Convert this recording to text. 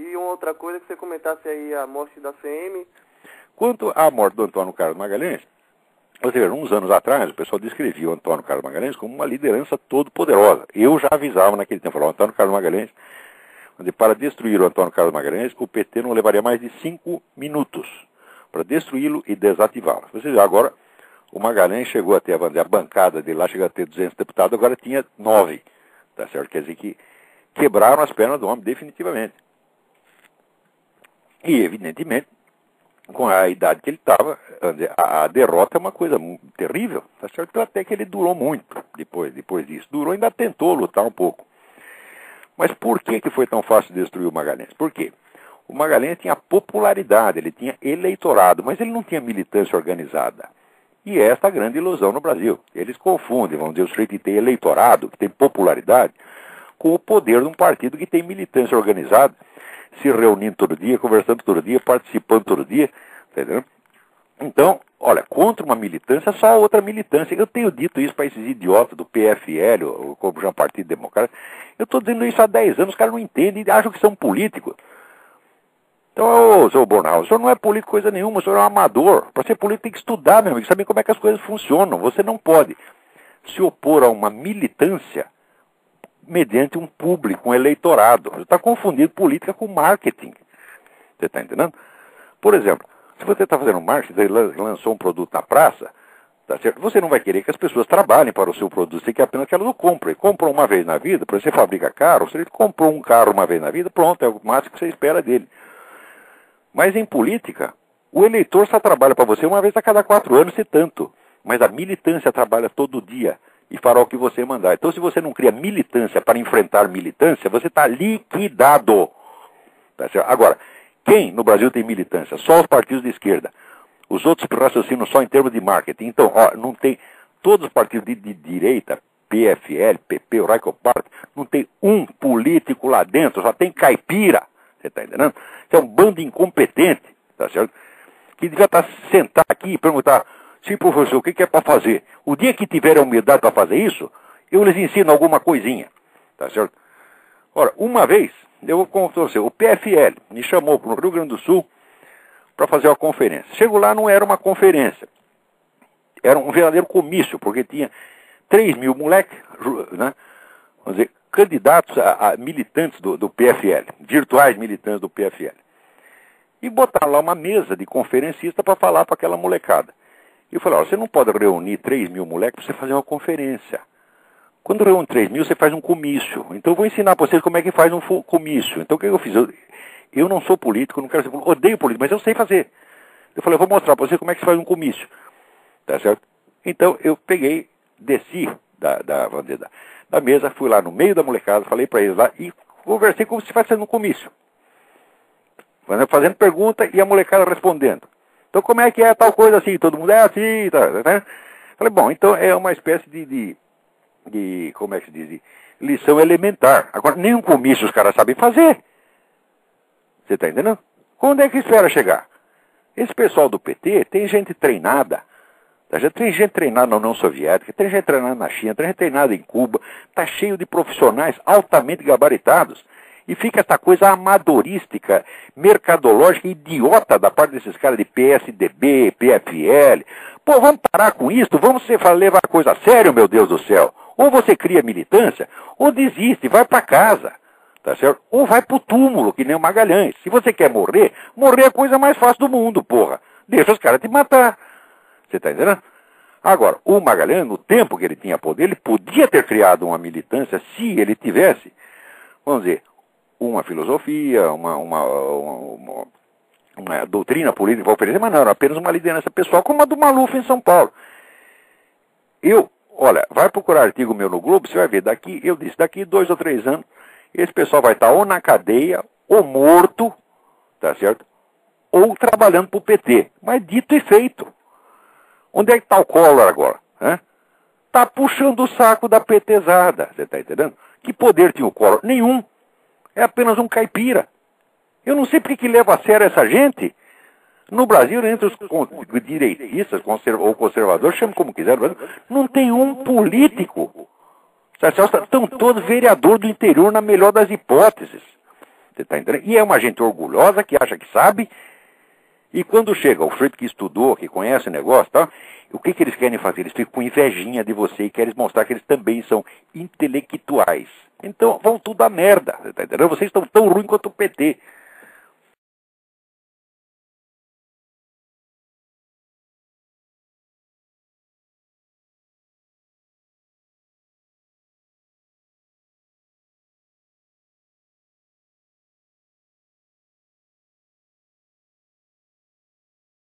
E uma outra coisa que você comentasse aí a morte da CM. Quanto à morte do Antônio Carlos Magalhães, ou seja, uns anos atrás, o pessoal descrevia o Antônio Carlos Magalhães como uma liderança todo poderosa. Eu já avisava naquele tempo, falava, Antônio Carlos Magalhães, para destruir o Antônio Carlos Magalhães, o PT não levaria mais de cinco minutos para destruí-lo e desativá-lo. Seja, agora o Magalhães chegou a, a bancada dele lá, chegou a ter 200 deputados, agora tinha nove. Tá certo? Quer dizer que quebraram as pernas do homem definitivamente. E, evidentemente, com a idade que ele estava, a, derrota é uma coisa terrível, tá certo? Até que ele durou muito depois, depois disso. Durou, ainda tentou lutar um pouco. Mas por que, que foi tão fácil destruir o Magalhães? Por quê? O Magalhães tinha popularidade, ele tinha eleitorado, mas ele não tinha militância organizada. E é esta a grande ilusão no Brasil. Eles confundem, vamos dizer, o sujeito que tem eleitorado, que tem popularidade, com o poder de um partido que tem militância organizada se reunindo todo dia, conversando todo dia, participando todo dia, entendeu? Então, olha, contra uma militância, só outra militância. Eu tenho dito isso para esses idiotas do PFL, ou como já Partido Democrático. Eu estou dizendo isso há 10 anos, os caras não entendem acham que são políticos. Então, ô, seu Bornal, o senhor não é político coisa nenhuma, o senhor é um amador. Para ser político tem que estudar, meu amigo, saber como é que as coisas funcionam. Você não pode se opor a uma militância mediante um público, um eleitorado. Você está confundindo política com marketing. Você está entendendo? Por exemplo, se você está fazendo marketing, lançou um produto na praça, tá certo? você não vai querer que as pessoas trabalhem para o seu produto, você quer apenas que elas o comprem. Compram uma vez na vida, por exemplo, você fabrica carro, se ele comprou um carro uma vez na vida, pronto, é o máximo que você espera dele. Mas em política, o eleitor só trabalha para você uma vez a cada quatro anos, se tanto. Mas a militância trabalha todo dia e fará o que você mandar. Então, se você não cria militância para enfrentar militância, você está liquidado. Tá Agora, quem no Brasil tem militância? Só os partidos de esquerda. Os outros raciocinam só em termos de marketing. Então, ó, não tem. Todos os partidos de, de direita, PFL, PP, o Raico Park, não tem um político lá dentro, só tem caipira. Você está entendendo? Isso é um bando incompetente, tá certo? Que devia estar tá sentado aqui e perguntar Sim, professor, o que é para fazer? O dia que tiver a humildade para fazer isso, eu lhes ensino alguma coisinha. Tá certo? Ora, uma vez, eu vou contar você, o PFL me chamou para o Rio Grande do Sul para fazer uma conferência. Chego lá, não era uma conferência. Era um verdadeiro comício, porque tinha 3 mil moleques, né? Vamos dizer, candidatos a, a militantes do, do PFL, virtuais militantes do PFL. E botaram lá uma mesa de conferencista para falar para aquela molecada. E eu falei, você não pode reunir 3 mil moleques para você fazer uma conferência. Quando reúne 3 mil, você faz um comício. Então eu vou ensinar para vocês como é que faz um comício. Então o que eu fiz? Eu, eu não sou político, não quero ser político, odeio político, mas eu sei fazer. Eu falei, eu vou mostrar para vocês como é que se faz um comício. Tá certo? Então eu peguei, desci da, da, da, da mesa, fui lá no meio da molecada, falei para eles lá e conversei como se fosse um comício. Fazendo pergunta e a molecada respondendo. Então como é que é tal coisa assim? Todo mundo é assim, tá, né? Falei, bom, então é uma espécie de, de, de como é que se diz, lição elementar. Agora, nenhum comício os caras sabem fazer. Você está entendendo? Quando é que espera chegar? Esse pessoal do PT tem gente treinada. Tá? Já tem gente treinada na União Soviética, tem gente treinada na China, tem gente treinada em Cuba. Está cheio de profissionais altamente gabaritados. E fica essa coisa amadorística, mercadológica, idiota da parte desses caras de PSDB, PFL. Pô, vamos parar com isso, vamos levar a coisa a sério, meu Deus do céu. Ou você cria militância, ou desiste, vai para casa. Tá certo? Ou vai pro túmulo, que nem o Magalhães. Se você quer morrer, morrer é a coisa mais fácil do mundo, porra. Deixa os caras te matar. Você tá entendendo? Agora, o Magalhães, no tempo que ele tinha poder, ele podia ter criado uma militância se ele tivesse, vamos dizer, uma filosofia, uma, uma, uma, uma doutrina política para oferecer, mas não, era apenas uma liderança pessoal, como a do Maluf em São Paulo. Eu, olha, vai procurar artigo meu no Globo, você vai ver, daqui, eu disse, daqui dois ou três anos, esse pessoal vai estar ou na cadeia, ou morto, tá certo? Ou trabalhando para o PT. Mas dito e feito. Onde é que está o Collor agora? Está puxando o saco da PTzada, você está entendendo? Que poder tinha o Collor? Nenhum é apenas um caipira. Eu não sei por que leva a sério essa gente. No Brasil, entre os direitistas ou conservadores, chame como quiser, não tem um político. Estão todos vereador do interior na melhor das hipóteses. Você tá entendendo? E é uma gente orgulhosa que acha que sabe. E quando chega o sujeito que estudou, que conhece o negócio, tá? o que, que eles querem fazer? Eles ficam com invejinha de você e querem mostrar que eles também são intelectuais. Então vão tudo a merda. Tá? Vocês estão tão ruins quanto o PT.